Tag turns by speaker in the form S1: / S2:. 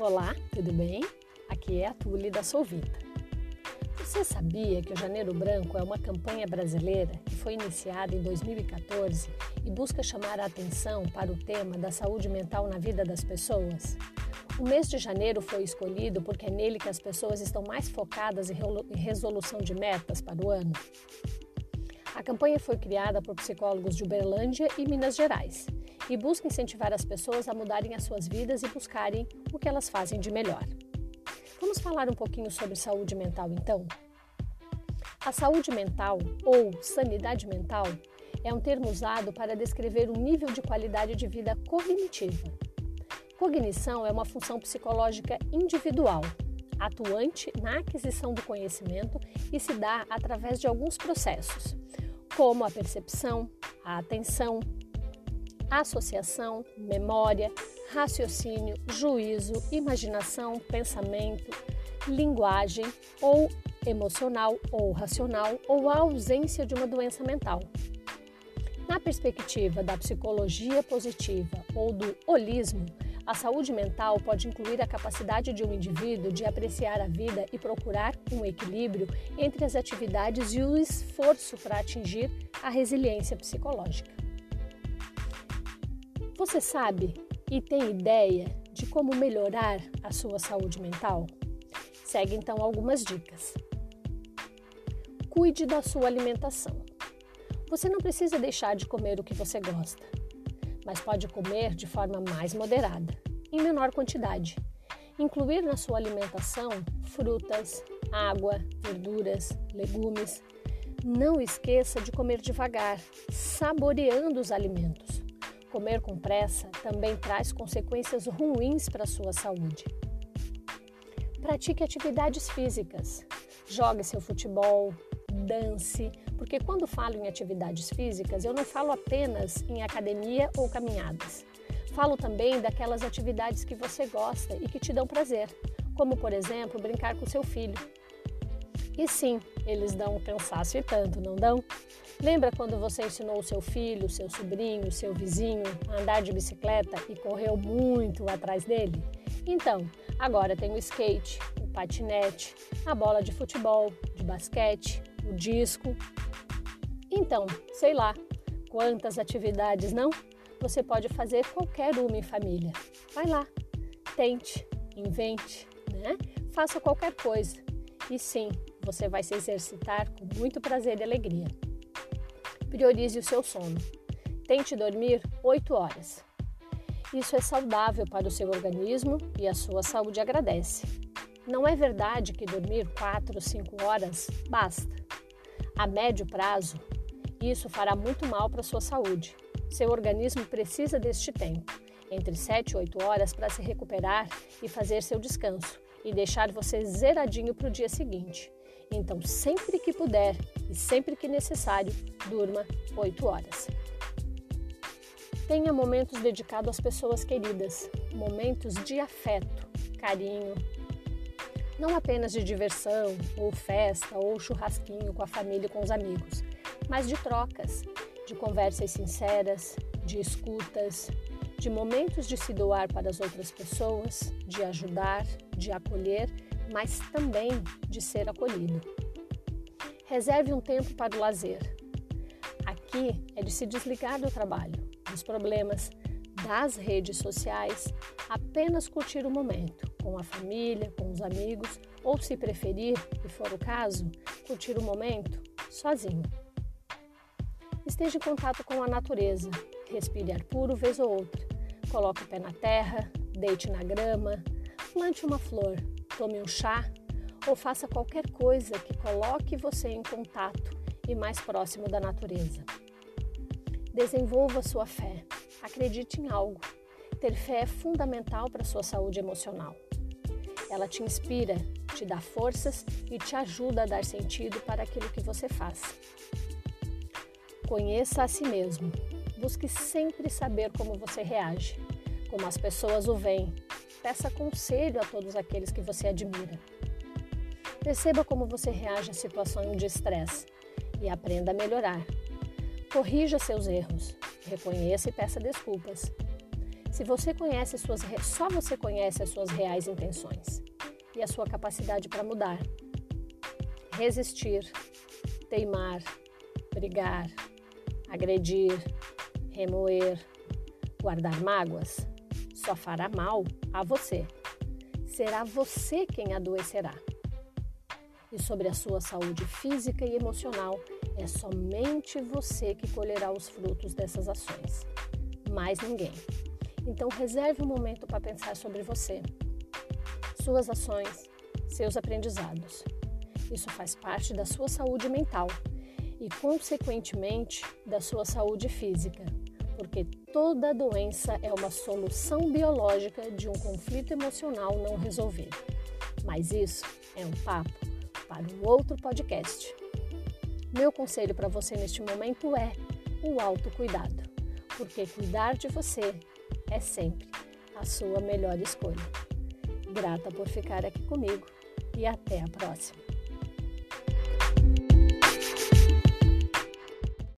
S1: Olá, tudo bem? Aqui é a Tule da Solvita. Você sabia que o Janeiro Branco é uma campanha brasileira que foi iniciada em 2014 e busca chamar a atenção para o tema da saúde mental na vida das pessoas? O mês de janeiro foi escolhido porque é nele que as pessoas estão mais focadas em resolução de metas para o ano. A campanha foi criada por psicólogos de Uberlândia e Minas Gerais e busca incentivar as pessoas a mudarem as suas vidas e buscarem o que elas fazem de melhor. Vamos falar um pouquinho sobre saúde mental então? A saúde mental ou sanidade mental é um termo usado para descrever o nível de qualidade de vida cognitiva. Cognição é uma função psicológica individual, atuante na aquisição do conhecimento e se dá através de alguns processos, como a percepção, a atenção, associação, memória, raciocínio, juízo, imaginação, pensamento, linguagem ou emocional ou racional ou a ausência de uma doença mental. Na perspectiva da psicologia positiva ou do holismo, a saúde mental pode incluir a capacidade de um indivíduo de apreciar a vida e procurar um equilíbrio entre as atividades e o esforço para atingir a resiliência psicológica. Você sabe e tem ideia de como melhorar a sua saúde mental? Segue então algumas dicas. Cuide da sua alimentação. Você não precisa deixar de comer o que você gosta, mas pode comer de forma mais moderada, em menor quantidade. Incluir na sua alimentação frutas, água, verduras, legumes. Não esqueça de comer devagar, saboreando os alimentos. Comer com pressa também traz consequências ruins para a sua saúde. Pratique atividades físicas. Jogue seu futebol, dance, porque quando falo em atividades físicas, eu não falo apenas em academia ou caminhadas. Falo também daquelas atividades que você gosta e que te dão prazer, como por exemplo, brincar com seu filho. E sim, eles dão um cansaço e tanto, não dão? Lembra quando você ensinou o seu filho, seu sobrinho, seu vizinho a andar de bicicleta e correu muito atrás dele? Então, agora tem o skate, o patinete, a bola de futebol, de basquete, o disco. Então, sei lá, quantas atividades não? Você pode fazer qualquer uma em família. Vai lá, tente, invente, né? Faça qualquer coisa. E sim, você vai se exercitar com muito prazer e alegria. Priorize o seu sono. Tente dormir 8 horas. Isso é saudável para o seu organismo e a sua saúde agradece. Não é verdade que dormir 4 ou 5 horas basta. A médio prazo, isso fará muito mal para a sua saúde. Seu organismo precisa deste tempo, entre 7 e 8 horas, para se recuperar e fazer seu descanso e deixar você zeradinho para o dia seguinte. Então, sempre que puder e sempre que necessário, durma 8 horas. Tenha momentos dedicados às pessoas queridas, momentos de afeto, carinho. Não apenas de diversão, ou festa, ou churrasquinho com a família e com os amigos, mas de trocas, de conversas sinceras, de escutas, de momentos de se doar para as outras pessoas, de ajudar, de acolher mas também de ser acolhido. Reserve um tempo para o lazer. Aqui é de se desligar do trabalho, dos problemas, das redes sociais, apenas curtir o momento com a família, com os amigos ou, se preferir e for o caso, curtir o momento sozinho. Esteja em contato com a natureza, respire ar puro vez ou outra, coloque o pé na terra, deite na grama, plante uma flor, tome um chá ou faça qualquer coisa que coloque você em contato e mais próximo da natureza. Desenvolva sua fé. Acredite em algo. Ter fé é fundamental para sua saúde emocional. Ela te inspira, te dá forças e te ajuda a dar sentido para aquilo que você faz. Conheça a si mesmo. Busque sempre saber como você reage, como as pessoas o veem, Peça conselho a todos aqueles que você admira. Perceba como você reage a situações de estresse e aprenda a melhorar. Corrija seus erros, reconheça e peça desculpas. Se você conhece suas só você conhece as suas reais intenções e a sua capacidade para mudar, resistir, teimar, brigar, agredir, remoer, guardar mágoas, só fará mal a você. Será você quem adoecerá. E sobre a sua saúde física e emocional, é somente você que colherá os frutos dessas ações. Mais ninguém. Então, reserve um momento para pensar sobre você, suas ações, seus aprendizados. Isso faz parte da sua saúde mental e, consequentemente, da sua saúde física, porque toda doença é uma solução biológica de um conflito emocional não resolvido. Mas isso é um papo para um outro podcast. Meu conselho para você neste momento é o autocuidado, porque cuidar de você é sempre a sua melhor escolha. Grata por ficar aqui comigo e até a próxima.